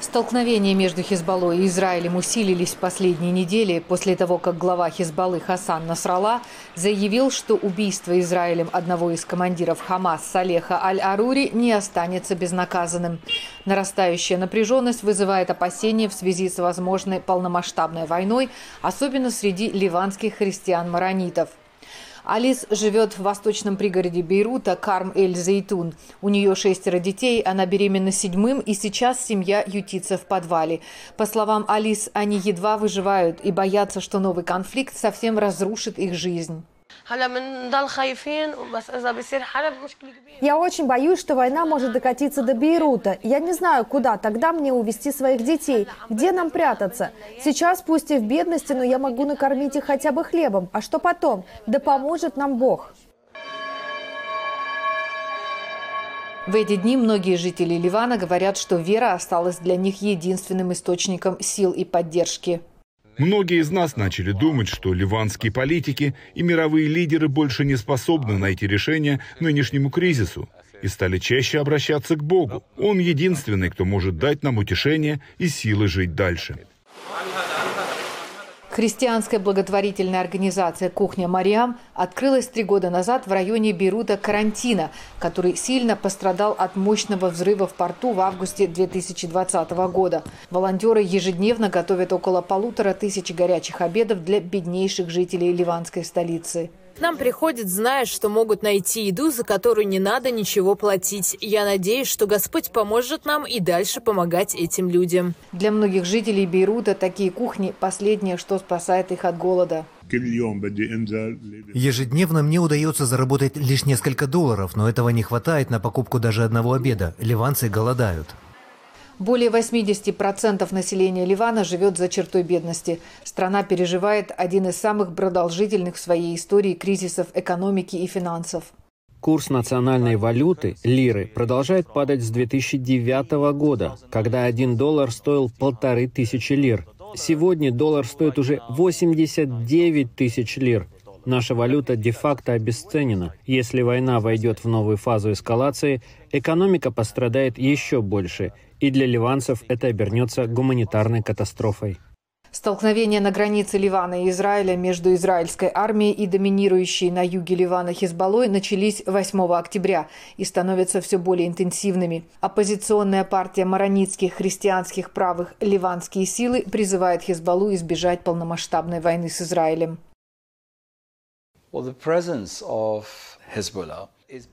Столкновения между Хизбаллой и Израилем усилились в последние недели после того, как глава Хизбаллы Хасан Насрала заявил, что убийство Израилем одного из командиров Хамас Салеха Аль-Арури не останется безнаказанным. Нарастающая напряженность вызывает опасения в связи с возможной полномасштабной войной, особенно среди ливанских христиан-маронитов. Алис живет в восточном пригороде Бейрута, Карм-эль-Зейтун. У нее шестеро детей, она беременна седьмым, и сейчас семья ютится в подвале. По словам Алис, они едва выживают и боятся, что новый конфликт совсем разрушит их жизнь. Я очень боюсь, что война может докатиться до Бейрута. Я не знаю, куда тогда мне увезти своих детей. Где нам прятаться? Сейчас пусть и в бедности, но я могу накормить их хотя бы хлебом. А что потом? Да поможет нам Бог. В эти дни многие жители Ливана говорят, что вера осталась для них единственным источником сил и поддержки. Многие из нас начали думать, что ливанские политики и мировые лидеры больше не способны найти решение нынешнему кризису и стали чаще обращаться к Богу. Он единственный, кто может дать нам утешение и силы жить дальше. Христианская благотворительная организация «Кухня Мариам» открылась три года назад в районе Бейрута карантина, который сильно пострадал от мощного взрыва в порту в августе 2020 года. Волонтеры ежедневно готовят около полутора тысяч горячих обедов для беднейших жителей ливанской столицы. К нам приходят, зная, что могут найти еду, за которую не надо ничего платить. Я надеюсь, что Господь поможет нам и дальше помогать этим людям. Для многих жителей Бейрута такие кухни – последнее, что спасает их от голода. Ежедневно мне удается заработать лишь несколько долларов, но этого не хватает на покупку даже одного обеда. Ливанцы голодают. Более 80% населения Ливана живет за чертой бедности. Страна переживает один из самых продолжительных в своей истории кризисов экономики и финансов. Курс национальной валюты, лиры, продолжает падать с 2009 года, когда один доллар стоил полторы тысячи лир. Сегодня доллар стоит уже 89 тысяч лир – Наша валюта де-факто обесценена. Если война войдет в новую фазу эскалации, экономика пострадает еще больше, и для ливанцев это обернется гуманитарной катастрофой. Столкновения на границе Ливана и Израиля между израильской армией и доминирующей на юге Ливана Хизбаллой начались 8 октября и становятся все более интенсивными. Оппозиционная партия маронитских христианских правых «Ливанские силы» призывает Хизбаллу избежать полномасштабной войны с Израилем.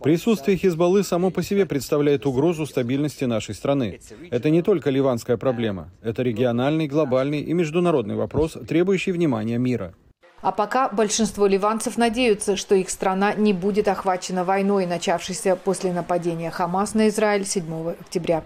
Присутствие Хизбаллы само по себе представляет угрозу стабильности нашей страны. Это не только ливанская проблема, это региональный, глобальный и международный вопрос, требующий внимания мира. А пока большинство ливанцев надеются, что их страна не будет охвачена войной, начавшейся после нападения Хамас на Израиль 7 октября.